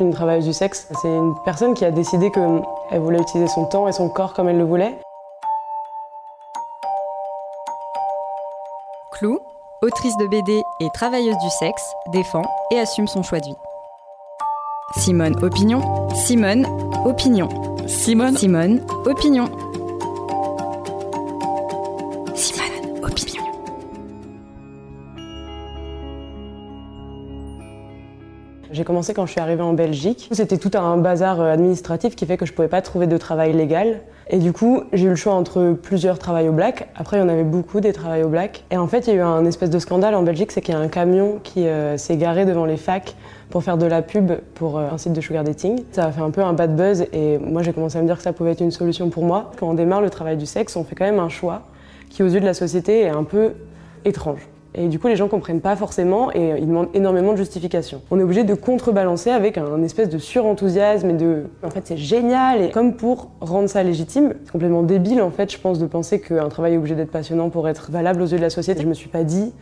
Une travailleuse du sexe, c'est une personne qui a décidé qu'elle voulait utiliser son temps et son corps comme elle le voulait. Clou, autrice de BD et travailleuse du sexe, défend et assume son choix de vie. Simone Opinion, Simone Opinion. Simone. Simone Opinion. J'ai commencé quand je suis arrivée en Belgique. C'était tout un bazar euh, administratif qui fait que je pouvais pas trouver de travail légal. Et du coup, j'ai eu le choix entre plusieurs travails au black. Après, il y en avait beaucoup des travails au black. Et en fait, il y a eu un espèce de scandale en Belgique, c'est qu'il y a un camion qui euh, s'est garé devant les facs pour faire de la pub pour euh, un site de sugar dating. Ça a fait un peu un bad buzz et moi j'ai commencé à me dire que ça pouvait être une solution pour moi. Quand on démarre le travail du sexe, on fait quand même un choix qui aux yeux de la société est un peu étrange. Et du coup, les gens comprennent pas forcément et ils demandent énormément de justifications. On est obligé de contrebalancer avec un espèce de surenthousiasme et de. En fait, c'est génial. Et comme pour rendre ça légitime, c'est complètement débile en fait, je pense, de penser qu'un travail est obligé d'être passionnant pour être valable aux yeux de la société. Je me suis pas dit.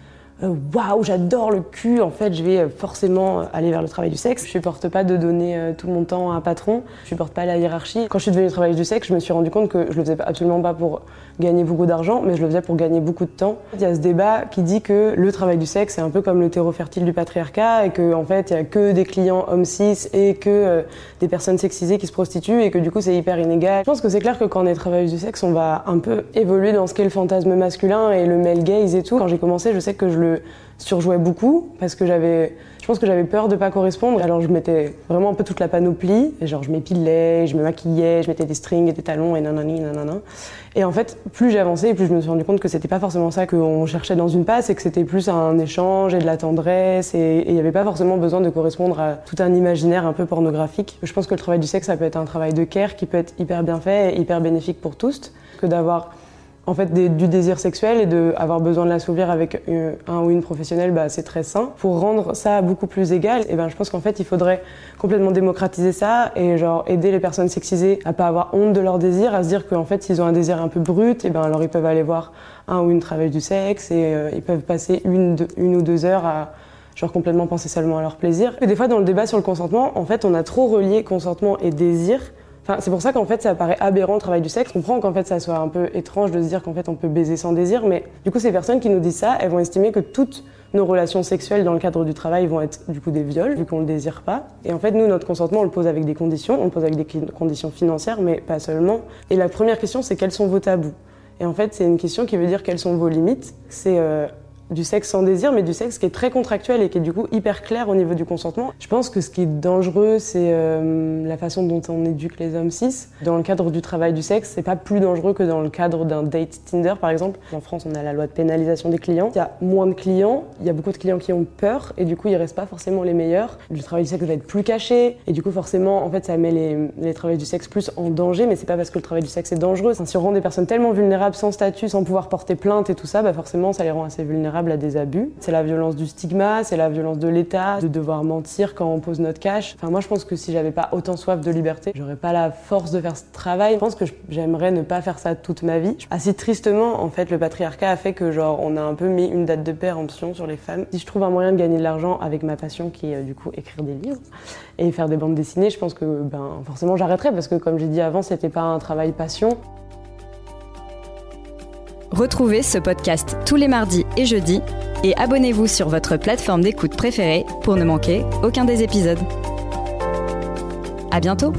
Euh, Waouh, j'adore le cul, en fait, je vais euh, forcément aller vers le travail du sexe. Je supporte pas de donner euh, tout mon temps à un patron, je supporte pas la hiérarchie. Quand je suis devenue travailleuse du sexe, je me suis rendu compte que je le faisais absolument pas pour gagner beaucoup d'argent, mais je le faisais pour gagner beaucoup de temps. Il y a ce débat qui dit que le travail du sexe, c'est un peu comme le terreau fertile du patriarcat et que en fait, il y a que des clients hommes cis et que euh, des personnes sexisées qui se prostituent et que du coup, c'est hyper inégal. Je pense que c'est clair que quand on est travailleuse du sexe, on va un peu évoluer dans ce qu'est le fantasme masculin et le male gaze et tout. Quand j'ai commencé, je sais que je le surjouais beaucoup parce que j'avais je pense que j'avais peur de pas correspondre. Alors je mettais vraiment un peu toute la panoplie. Genre je m'épilais, je me maquillais, je mettais des strings et des talons et nanani nanana. Et en fait, plus et plus je me suis rendu compte que c'était pas forcément ça qu'on cherchait dans une passe et que c'était plus un échange et de la tendresse et il n'y avait pas forcément besoin de correspondre à tout un imaginaire un peu pornographique. Je pense que le travail du sexe, ça peut être un travail de care qui peut être hyper bien fait et hyper bénéfique pour tous que d'avoir en fait du désir sexuel et de avoir besoin de l'assouvir avec un ou une professionnelle, bah, c'est très sain. Pour rendre ça beaucoup plus égal, et ben, je pense qu'en fait il faudrait complètement démocratiser ça et genre aider les personnes sexisées à pas avoir honte de leur désir, à se dire qu'en fait s'ils ont un désir un peu brut, et ben alors ils peuvent aller voir un ou une travailleuse du sexe et euh, ils peuvent passer une, une ou deux heures à genre complètement penser seulement à leur plaisir. Et des fois dans le débat sur le consentement, en fait on a trop relié consentement et désir. C'est pour ça qu'en fait ça paraît aberrant le travail du sexe. Je comprends qu'en fait ça soit un peu étrange de se dire qu'en fait on peut baiser sans désir, mais du coup ces personnes qui nous disent ça, elles vont estimer que toutes nos relations sexuelles dans le cadre du travail vont être du coup des viols, vu qu'on le désire pas. Et en fait nous notre consentement on le pose avec des conditions, on le pose avec des conditions financières, mais pas seulement. Et la première question c'est quels sont vos tabous? Et en fait c'est une question qui veut dire quelles sont vos limites. C'est euh, du sexe sans désir, mais du sexe qui est très contractuel et qui est du coup hyper clair au niveau du consentement. Je pense que ce qui est dangereux, c'est euh, la façon dont on éduque les hommes cis. Dans le cadre du travail du sexe, c'est pas plus dangereux que dans le cadre d'un date Tinder, par exemple. En France, on a la loi de pénalisation des clients. Il y a moins de clients, il y a beaucoup de clients qui ont peur et du coup, ils restent pas forcément les meilleurs. Le travail du sexe va être plus caché et du coup, forcément, en fait, ça met les, les travailleurs du sexe plus en danger, mais c'est pas parce que le travail du sexe est dangereux. Si on rend des personnes tellement vulnérables sans statut, sans pouvoir porter plainte et tout ça, bah forcément, ça les rend assez vulnérables à des abus. C'est la violence du stigma, c'est la violence de l'État, de devoir mentir quand on pose notre cash. Enfin, moi, je pense que si j'avais pas autant soif de liberté, j'aurais pas la force de faire ce travail. Je pense que j'aimerais ne pas faire ça toute ma vie. Assez tristement, en fait, le patriarcat a fait que, genre, on a un peu mis une date de péremption sur les femmes. Si je trouve un moyen de gagner de l'argent avec ma passion, qui est euh, du coup écrire des livres et faire des bandes dessinées, je pense que, ben, forcément, j'arrêterai parce que, comme j'ai dit avant, c'était pas un travail passion. Retrouvez ce podcast tous les mardis et jeudis et abonnez-vous sur votre plateforme d'écoute préférée pour ne manquer aucun des épisodes. À bientôt!